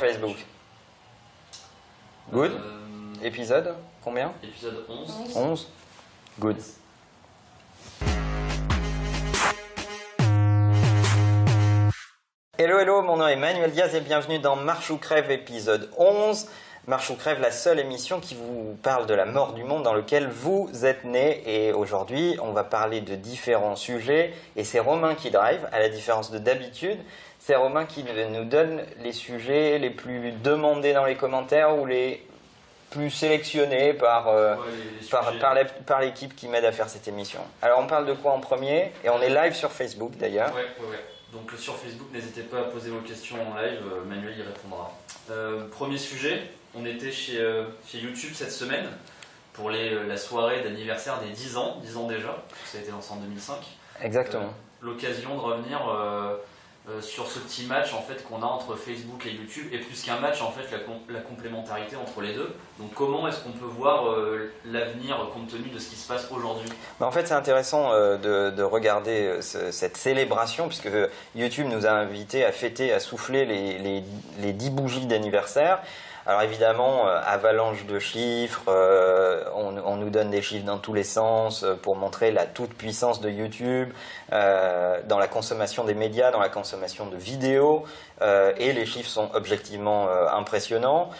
Facebook. Good. Euh, Épisode Combien épisode 11. 11 Good. Hello, hello, mon nom est Emmanuel Diaz et bienvenue dans Marche ou Crève épisode 11. Marche ou Crève, la seule émission qui vous parle de la mort du monde dans lequel vous êtes né. Et aujourd'hui, on va parler de différents sujets. Et c'est Romain qui drive, à la différence de d'habitude. C'est Romain qui nous donne les sujets les plus demandés dans les commentaires ou les plus sélectionnés par, euh, Ouais, les- les par, l'équipe qui m'aide à faire cette émission. Alors on parle de quoi en premier? Et on est live sur Facebook d'ailleurs. Ouais, ouais, ouais. Donc sur Facebook, n'hésitez pas à poser vos questions en live, euh, Manuel y répondra. Euh, premier sujet, on était chez, euh, chez YouTube cette semaine pour les, la soirée d'anniversaire des 10 ans, 10 ans déjà, ça a été lancé en 2005. Exactement. L'occasion de revenir euh, sur ce petit match en fait qu'on a entre Facebook et YouTube, et plus qu'un match en fait la, com- la complémentarité entre les deux. Donc comment est-ce qu'on peut voir euh, l'avenir compte tenu de ce qui se passe aujourd'hui? Mais en fait, c'est intéressant euh, de, de regarder ce- cette célébration, puisque YouTube nous a invités à fêter, à souffler les, les, les 10 bougies d'anniversaire. Alors évidemment, euh, avalanche de chiffres, euh, on, nous donne des chiffres dans tous les sens euh, pour montrer la toute-puissance de YouTube dans la consommation des médias, dans la consommation de vidéos, et les chiffres sont objectivement impressionnants.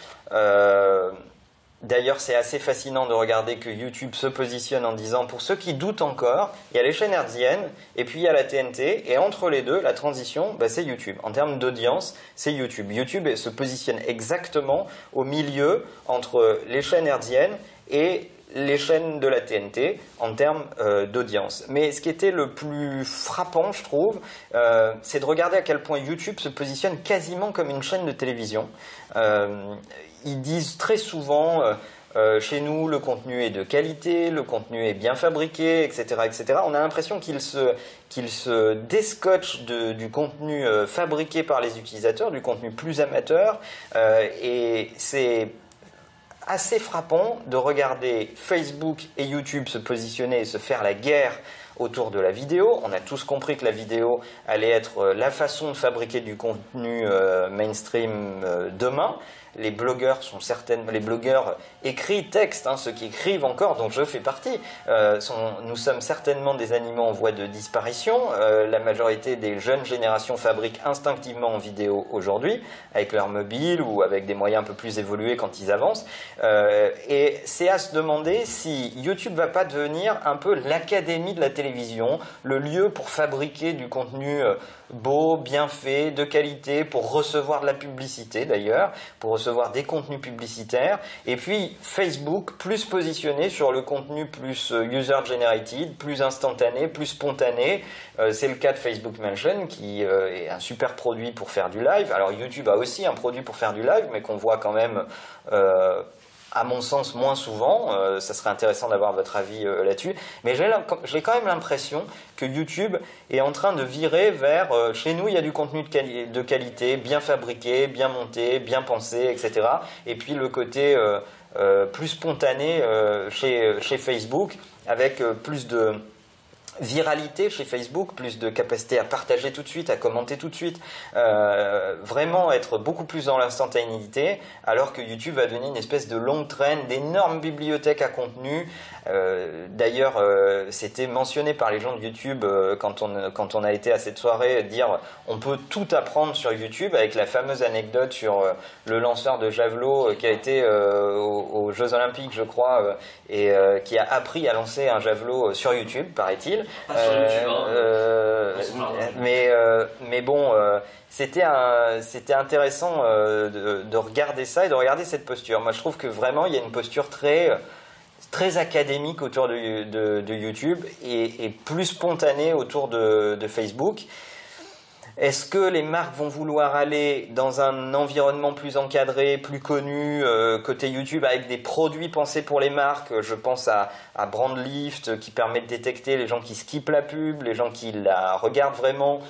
D'ailleurs, c'est assez fascinant de regarder que YouTube se positionne en disant, pour ceux qui doutent encore, il y a les chaînes hertziennes et puis il y a la TNT, et entre les deux, la transition, bah, c'est YouTube. En termes d'audience, c'est YouTube. YouTube se positionne exactement au milieu entre les chaînes hertziennes et les chaînes de la TNT en termes euh, d'audience. Mais ce qui était le plus frappant, je trouve, euh, c'est de regarder à quel point YouTube se positionne quasiment comme une chaîne de télévision. Euh, ils disent très souvent, chez nous, le contenu est de qualité, le contenu est bien fabriqué, etc. etc. On a l'impression qu'ils se, qu'ils se du contenu fabriqué par les utilisateurs, du contenu plus amateur. Et c'est assez frappant de regarder Facebook et YouTube se positionner et se faire la guerre autour de la vidéo. On a tous compris que la vidéo allait être euh, la façon de fabriquer du contenu euh, mainstream euh, demain. Les blogueurs sont certaines, les blogueurs écrits, textes, hein, ceux qui écrivent encore, dont je fais partie, nous sommes certainement des animaux en voie de disparition. La majorité des jeunes générations fabriquent instinctivement en vidéo aujourd'hui, avec leur mobile ou avec des moyens un peu plus évolués quand ils avancent. Et c'est à se demander si YouTube va pas devenir un peu l'académie de la télévision, le lieu pour fabriquer du contenu euh, beau, bien fait, de qualité, pour recevoir de la publicité d'ailleurs, pour recevoir des contenus publicitaires. Et puis Facebook plus positionné sur le contenu plus euh, user-generated, plus instantané, plus spontané. Euh, c'est le cas de Facebook Mention qui est un super produit pour faire du live. Alors YouTube a aussi un produit pour faire du live, mais qu'on voit quand même à mon sens moins souvent. Euh, ça serait intéressant d'avoir votre avis euh, là-dessus. Mais j'ai quand même l'impression que YouTube est en train de virer vers euh, chez nous il y a du contenu de, quali- de qualité, bien fabriqué, bien monté, bien pensé, etc. Et puis le côté plus spontané chez, Facebook avec plus de viralité chez Facebook, plus de capacité à partager tout de suite, à commenter tout de suite, euh, vraiment être beaucoup plus dans l'instantanéité, alors que YouTube va devenir une espèce de longue traîne d'énormes bibliothèques à contenu. Euh, D'ailleurs, euh, c'était mentionné par les gens de YouTube euh, quand, on, quand on a été à cette soirée, dire on peut tout apprendre sur YouTube, avec la fameuse anecdote sur euh, le lanceur de javelot euh, qui a été aux, Jeux Olympiques, je crois, et qui a appris à lancer un javelot sur YouTube, paraît-il. Pas sur YouTube, hein. Euh, jardin. mais, euh, mais bon, euh, c'était intéressant euh, de, de regarder ça et de regarder cette posture. Moi, je trouve que vraiment, il y a une posture très, très académique autour de, de- de YouTube et, et plus spontanée autour de, de Facebook. Est-ce que les marques vont vouloir aller dans un environnement plus encadré, plus connu, euh, côté YouTube, avec des produits pensés pour les marques? Je pense à, à Brandlift, qui permet de détecter les gens qui skippent la pub, les gens qui la regardent vraiment.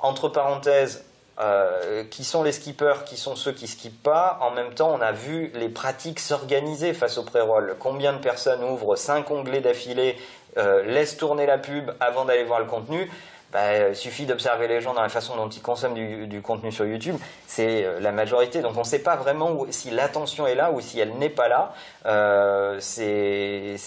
Entre parenthèses, euh, qui sont les skippers, qui sont ceux qui skippent pas. En même temps, on a vu les pratiques s'organiser face au pré-roll. Combien de personnes ouvrent cinq onglets d'affilée, euh, laissent tourner la pub avant d'aller voir le contenu? Bah, il suffit d'observer les gens dans la façon dont ils consomment du, contenu sur YouTube. C'est euh, la majorité. Donc on ne sait pas vraiment si l'attention est là ou si elle n'est pas là. Euh, c'est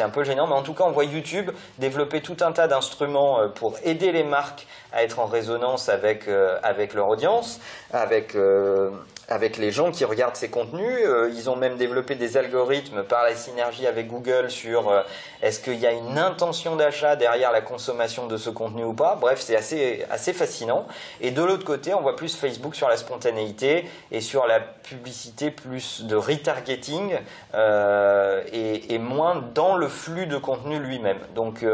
un peu gênant. Mais en tout cas, on voit YouTube développer tout un tas d'instruments pour aider les marques à être en résonance avec, avec leur audience, avec avec les gens qui regardent ces contenus. Euh, ils ont même développé des algorithmes par la synergie avec Google sur euh, est-ce qu'il y a une intention d'achat derrière la consommation de ce contenu ou pas. Bref, c'est assez, assez fascinant. Et de l'autre côté, on voit plus Facebook sur la spontanéité et sur la publicité plus de retargeting euh, et, et, moins dans le flux de contenu lui-même. Donc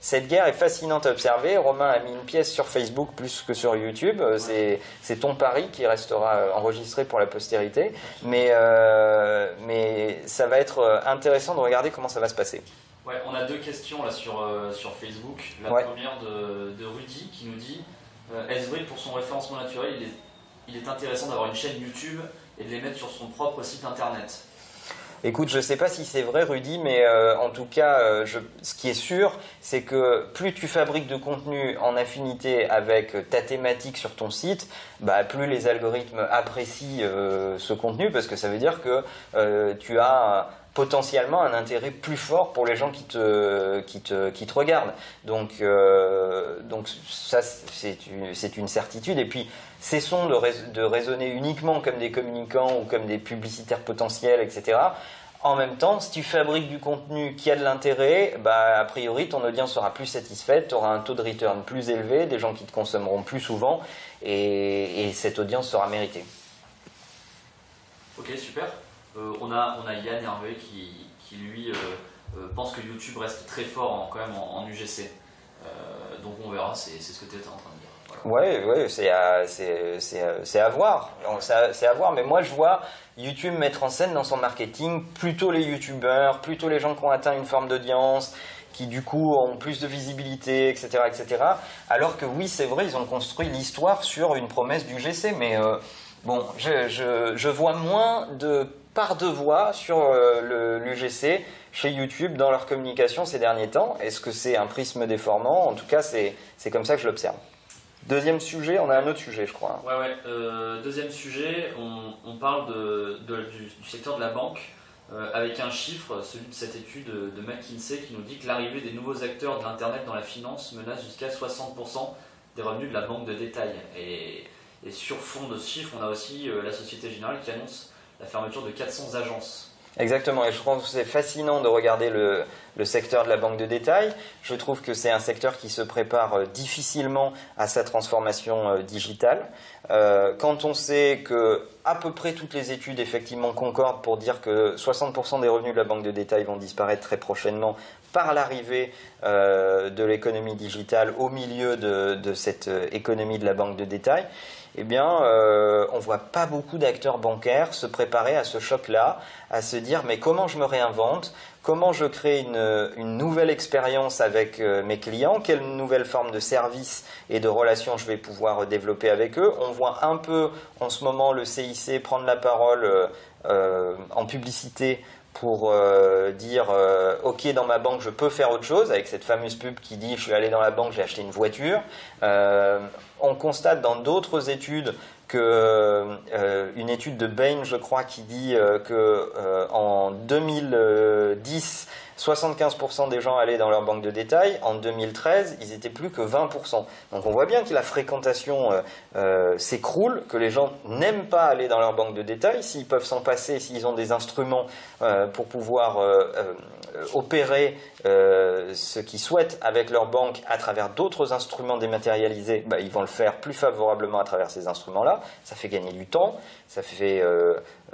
cette guerre est fascinante à observer. Romain a mis une pièce sur Facebook plus que sur YouTube. C'est ton pari qui restera enregistré pour la postérité, mais, euh, mais ça va être euh, intéressant de regarder comment ça va se passer. Ouais, on a deux questions là sur, euh, sur Facebook. La première de, de, Rudy qui nous dit Est-ce vrai pour son référencement naturel, il est, il est intéressant d'avoir une chaîne YouTube et de les mettre sur son propre site internet? Écoute, je ne sais pas si c'est vrai, Rudy, mais euh, en tout cas, euh, ce qui est sûr, c'est que plus tu fabriques de contenu en affinité avec ta thématique sur ton site, bah, plus les algorithmes apprécient euh, ce contenu, parce que ça veut dire que tu as potentiellement un intérêt plus fort pour les gens qui te, qui te, qui te regardent. Donc, donc ça, c'est une, une, certitude. Et puis, cessons de, raisonner uniquement comme des communicants ou comme des publicitaires potentiels, etc. En même temps, si tu fabriques du contenu qui a de l'intérêt, bah, a priori, ton audience sera plus satisfaite, tu auras un taux de return plus élevé, des gens qui te consommeront plus souvent, et, cette audience sera méritée. Ok, super. Euh, on, a, on a Yann Hervé qui, qui lui, euh, euh, pense que YouTube reste très fort quand même en, UGC. donc on verra, c'est ce que tu étais en train de dire. Ouais, c'est à, à voir. C'est à voir. Mais moi, je vois YouTube mettre en scène dans son marketing plutôt les YouTubeurs, plutôt les gens qui ont atteint une forme d'audience, qui du coup ont plus de visibilité, etc., etc. Alors que oui, c'est vrai, ils ont construit l'histoire sur une promesse du GC. Mais bon, je, je, vois moins de part de voix sur euh, l'UGC chez YouTube dans leur communication ces derniers temps. Est-ce que c'est un prisme déformant? En tout cas, c'est comme ça que je l'observe. Deuxième sujet, on a un autre sujet, je crois. Ouais, ouais. Euh, deuxième sujet, on, parle du, secteur de la banque euh, avec un chiffre, celui de cette étude de McKinsey qui nous dit que l'arrivée des nouveaux acteurs de l'Internet dans la finance menace jusqu'à 60% des revenus de la banque de détail. Et, sur fond de ce chiffre, on a aussi la Société Générale qui annonce la fermeture de 400 agences. Exactement, et je trouve que c'est fascinant de regarder le, secteur de la banque de détail. Je trouve que c'est un secteur qui se prépare euh, difficilement à sa transformation euh, digitale. Euh, quand on sait que à peu près toutes les études effectivement concordent pour dire que 60% des revenus de la banque de détail vont disparaître très prochainement par l'arrivée de l'économie digitale au milieu de, cette économie de la banque de détail, eh bien, euh, on ne voit pas beaucoup d'acteurs bancaires se préparer à ce choc-là, à se dire mais comment je me réinvente, comment je crée une, nouvelle expérience avec euh, mes clients, quelle nouvelle forme de service et de relation je vais pouvoir développer avec eux? On voit un peu en ce moment le CIC prendre la parole euh, en publicité pour euh, dire euh, ok dans ma banque je peux faire autre chose avec cette fameuse pub qui dit je suis allé dans la banque j'ai acheté une voiture. Euh, on constate dans d'autres études que une étude de Bain je crois qui dit que en 2010 75% des gens allaient dans leur banque de détail. En 2013, ils étaient plus que 20%. Donc on voit bien que la fréquentation euh, euh, s'écroule, que les gens n'aiment pas aller dans leur banque de détail. S'ils peuvent s'en passer, s'ils ont des instruments euh, pour pouvoir opérer ce qu'ils souhaitent avec leur banque à travers d'autres instruments dématérialisés, bah, ils vont le faire plus favorablement à travers ces instruments-là. Ça fait gagner du temps, ça fait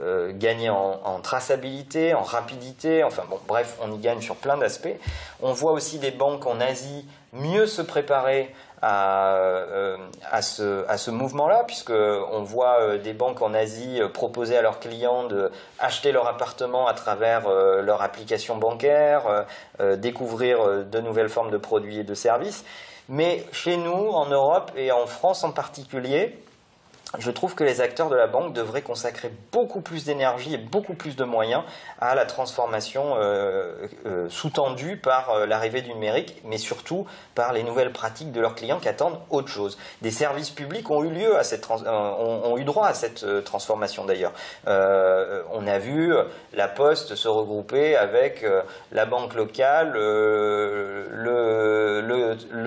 euh, gagner en, traçabilité, en rapidité, enfin bon, bref, on y gagne sur plein d'aspects. On voit aussi des banques en Asie mieux se préparer à, euh, ce mouvement-là, puisqu'on voit euh, des banques en Asie proposer à leurs clients d'acheter leur appartement à travers leur application bancaire, découvrir de nouvelles formes de produits et de services. Mais chez nous, en Europe et en France en particulier, je trouve que les acteurs de la banque devraient consacrer beaucoup plus d'énergie et beaucoup plus de moyens à la transformation euh, euh, sous-tendue par euh, l'arrivée du numérique, mais surtout par les nouvelles pratiques de leurs clients qui attendent autre chose. Des services publics ont eu lieu à cette ont, eu droit à cette transformation d'ailleurs. on a vu la Poste se regrouper avec la banque locale, le,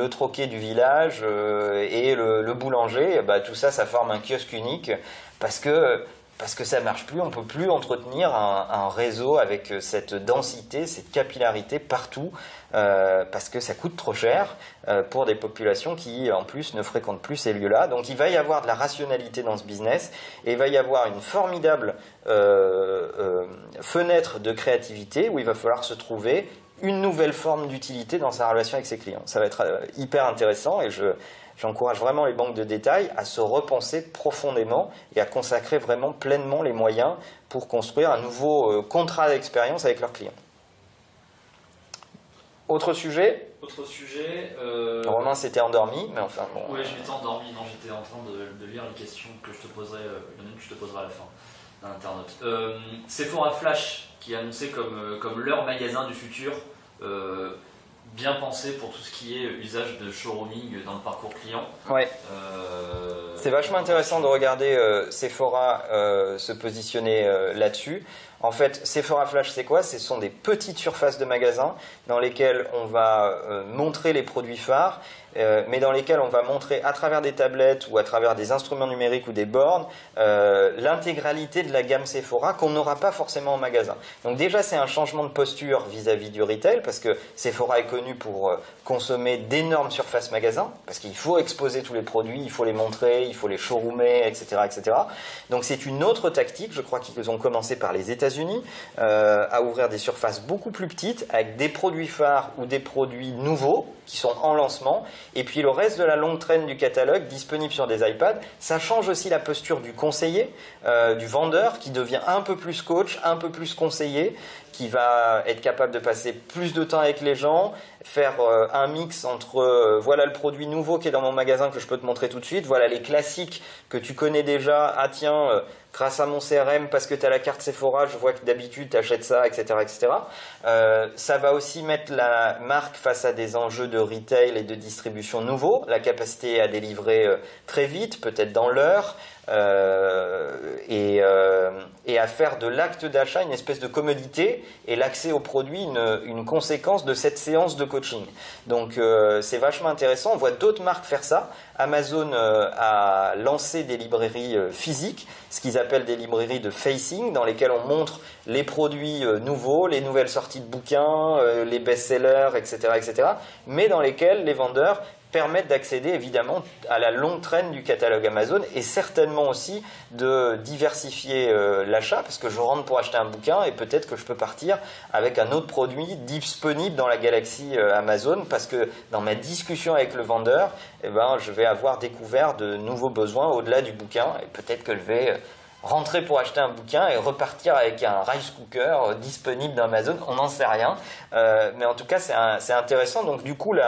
troquet du village et le, boulanger. Bah, tout ça, ça forme un unique parce que parce que ça marche plus, on peut plus entretenir un, réseau avec cette densité, cette capillarité partout, euh, parce que ça coûte trop cher euh, pour des populations qui, en plus, ne fréquentent plus ces lieux-là. Donc il va y avoir de la rationalité dans ce business, et il va y avoir une formidable euh, fenêtre de créativité où il va falloir se trouver une nouvelle forme d'utilité dans sa relation avec ses clients. Ça va être hyper intéressant, et je J'encourage vraiment les banques de détail à se repenser profondément et à consacrer vraiment pleinement les moyens pour construire un nouveau euh, contrat d'expérience avec leurs clients. Autre sujet? Autre sujet. Euh... Romain s'était endormi, mais enfin bon. Oui, je m'étais endormi. Non, j'étais en train de, lire les questions que je te poserai. Euh, il y en a une que je te poserai à la fin d'un internaute. Euh, Sephora Flash, qui est annoncé comme, euh, comme leur magasin du futur bien pensé pour tout ce qui est usage de showrooming dans le parcours client. Ouais. Euh, c'est vachement intéressant de regarder euh, Sephora euh, se positionner là-dessus. En fait, Sephora Flash, c'est quoi? Ce sont des petites surfaces de magasins dans lesquelles on va montrer les produits phares euh, mais dans lesquels on va montrer à travers des tablettes ou à travers des instruments numériques ou des bornes euh, l'intégralité de la gamme Sephora qu'on n'aura pas forcément en magasin. Donc déjà c'est un changement de posture vis-à-vis du retail parce que Sephora est connu pour euh, consommer d'énormes surfaces magasins parce qu'il faut exposer tous les produits, il faut les montrer, il faut les showroomer, etc. etc. Donc c'est une autre tactique, je crois qu'ils ont commencé par les États-Unis à ouvrir des surfaces beaucoup plus petites avec des produits phares ou des produits nouveaux qui sont en lancement et puis le reste de la longue traîne du catalogue disponible sur des iPads. Ça change aussi la posture du conseiller, euh, du vendeur, qui devient un peu plus coach, un peu plus conseiller, qui va être capable de passer plus de temps avec les gens, faire euh, un mix entre euh, voilà le produit nouveau qui est dans mon magasin que je peux te montrer tout de suite, voilà les classiques que tu connais déjà, ah tiens, grâce à mon CRM, parce que tu as la carte Sephora, je vois que d'habitude tu achètes ça, etc. etc. Euh, ça va aussi mettre la marque face à des enjeux de retail et de distribution nouveaux, la capacité à délivrer euh, très vite, peut-être dans l'heure, euh, et, et, à faire de l'acte d'achat une espèce de commodité et l'accès au produit une, une, conséquence de cette séance de coaching. Donc c'est vachement intéressant, on voit d'autres marques faire ça. Amazon a lancé des librairies physiques, ce qu'ils appellent des librairies de facing, dans lesquelles on montre les produits nouveaux, les nouvelles sorties de bouquins, euh, les best-sellers, etc., etc., mais dans lesquels les vendeurs permettent d'accéder évidemment à la longue traîne du catalogue Amazon et certainement aussi de diversifier euh, l'achat parce que je rentre pour acheter un bouquin et peut-être que je peux partir avec un autre produit disponible dans la galaxie euh, Amazon parce que dans ma discussion avec le vendeur, eh ben, je vais avoir découvert de nouveaux besoins au-delà du bouquin et peut-être que je vais rentrer pour acheter un bouquin et repartir avec un rice cooker euh, disponible dans Amazon, on n'en sait rien. Euh, mais en tout cas, c'est intéressant. Donc du coup, le,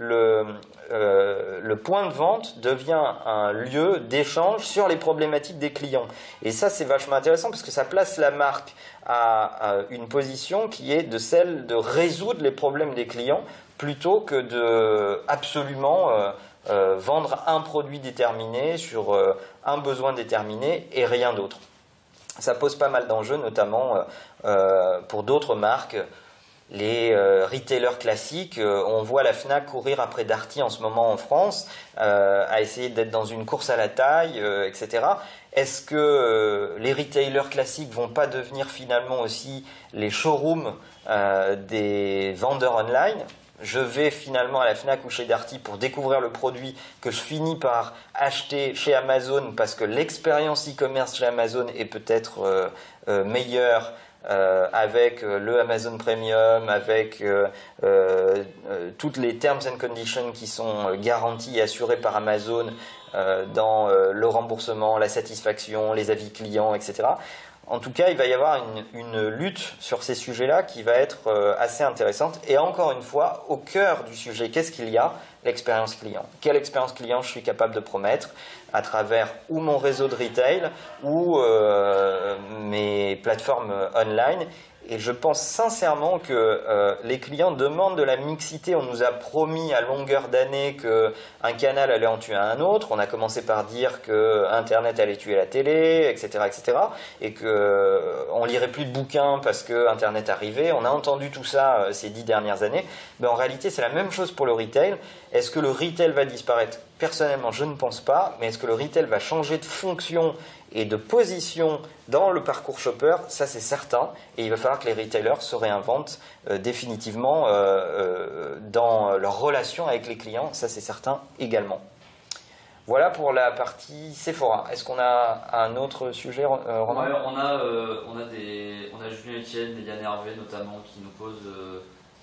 euh, le, point de vente devient un lieu d'échange sur les problématiques des clients. Et ça, c'est vachement intéressant parce que ça place la marque à, une position qui est de celle de résoudre les problèmes des clients plutôt que de absolument vendre un produit déterminé sur euh, un besoin déterminé et rien d'autre. Ça pose pas mal d'enjeux, notamment euh, pour d'autres marques. Les retailers classiques, on voit la FNAC courir après Darty en ce moment en France, à essayer d'être dans une course à la taille, etc. Est-ce que les retailers classiques vont pas devenir finalement aussi les showrooms des vendeurs online? Je vais finalement à la FNAC ou chez Darty pour découvrir le produit que je finis par acheter chez Amazon parce que l'expérience e-commerce chez Amazon est peut-être euh, euh, meilleure euh, avec le Amazon Premium, avec toutes les terms and conditions qui sont garanties et assurées par Amazon dans le remboursement, la satisfaction, les avis clients, etc. En tout cas, il va y avoir une, lutte sur ces sujets-là qui va être euh, assez intéressante. Et encore une fois, au cœur du sujet, qu'est-ce qu'il y a? L'expérience client. Quelle expérience client je suis capable de promettre à travers ou mon réseau de retail ou euh, mes plateformes online? Et je pense sincèrement que euh, les clients demandent de la mixité. On nous a promis à longueur d'année qu'un canal allait en tuer un autre. On a commencé par dire que Internet allait tuer la télé, etc.. Et qu'on euh, lirait plus de bouquins parce que Internet arrivait. On a entendu tout ça euh, ces dix dernières années. Mais en réalité, c'est la même chose pour le retail. Est-ce que le retail va disparaître? Personnellement, je ne pense pas. Mais est-ce que le retail va changer de fonction et de position dans le parcours shopper, ça c'est certain, et il va falloir que les retailers se réinventent euh, définitivement euh, euh, dans leur relation avec les clients, ça c'est certain également. Voilà pour la partie Sephora. Est-ce qu'on a un autre sujet, on, a, on, Julien Etienne Hervé notamment qui nous posent,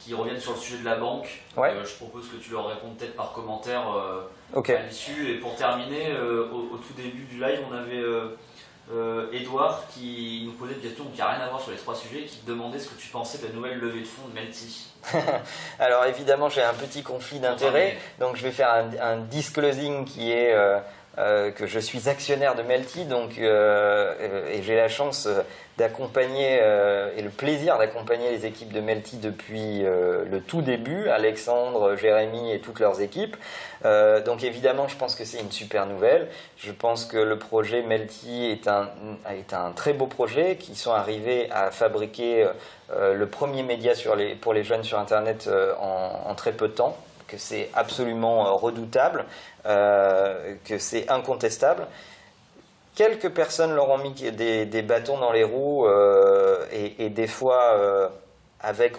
qui reviennent sur le sujet de la banque. je propose que tu leur répondes peut-être par commentaire à l'issue. Et pour terminer, au, tout début du live, on avait euh, Edouard qui nous posait une question qui n'a rien à voir sur les trois sujets, qui te demandait ce que tu pensais de la nouvelle levée de fonds de Melty. Alors évidemment j'ai un petit conflit d'intérêt, donc je vais faire un, disclosing qui est euh, euh, que je suis actionnaire de Melty, donc et j'ai la chance d'accompagner et le plaisir d'accompagner les équipes de Melty depuis le tout début, Alexandre, Jérémy et toutes leurs équipes. Euh, donc évidemment, je pense que c'est une super nouvelle. Je pense que le projet Melty est un, est un très beau projet, qui sont arrivés à fabriquer euh, le premier média pour les jeunes sur Internet euh, en, très peu de temps, que c'est absolument redoutable, que c'est incontestable. Quelques personnes leur ont mis des, bâtons dans les roues et, et, des fois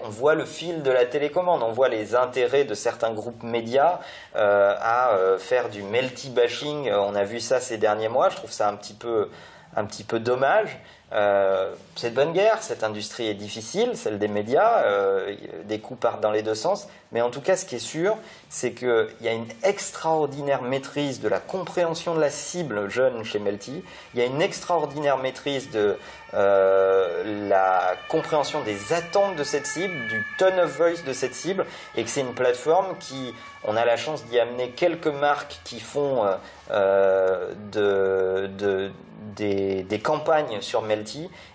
on voit le fil de la télécommande, on voit les intérêts de certains groupes médias euh, à euh, faire du melty bashing. Euh, on a vu ça ces derniers mois. Je trouve ça un petit peu, un petit peu dommage. Euh, c'est de bonne guerre, cette industrie est difficile, celle des médias, euh, des coups partent dans les deux sens, mais en tout cas ce qui est sûr, c'est qu'il y a une extraordinaire maîtrise de la compréhension de la cible jeune chez Melty, il y a une extraordinaire maîtrise de euh, la compréhension des attentes de cette cible, du tone of voice de cette cible, et que c'est une plateforme qui, on a la chance d'y amener quelques marques qui font de des, campagnes sur Melty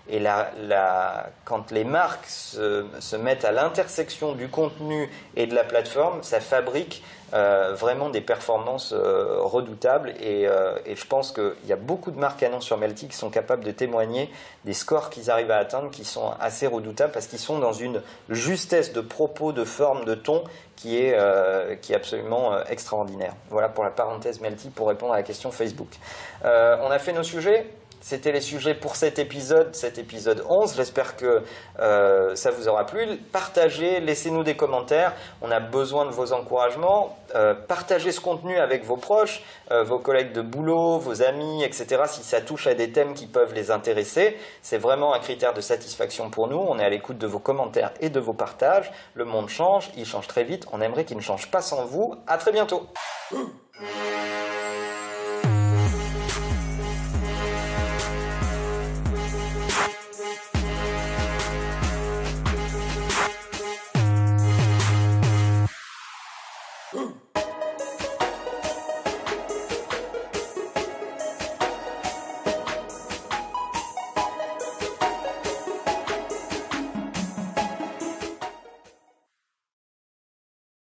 et la, quand les marques se, mettent à l'intersection du contenu et de la plateforme, ça fabrique euh, vraiment des performances euh, redoutables et, euh, et, je pense qu'il y a beaucoup de marques annonces sur Melty qui sont capables de témoigner des scores qu'ils arrivent à atteindre qui sont assez redoutables parce qu'ils sont dans une justesse de propos, de forme, de ton qui est, qui est absolument extraordinaire. Voilà pour la parenthèse Melty pour répondre à la question Facebook. on a fait nos sujets? C'était les sujets pour cet épisode, cet épisode 11. J'espère que euh, ça vous aura plu. Partagez, laissez-nous des commentaires. On a besoin de vos encouragements. Euh, partagez ce contenu avec vos proches, euh, vos collègues de boulot, vos amis, etc. Si ça touche à des thèmes qui peuvent les intéresser, c'est vraiment un critère de satisfaction pour nous. On est à l'écoute de vos commentaires et de vos partages. Le monde change, il change très vite. On aimerait qu'il ne change pas sans vous. À très bientôt.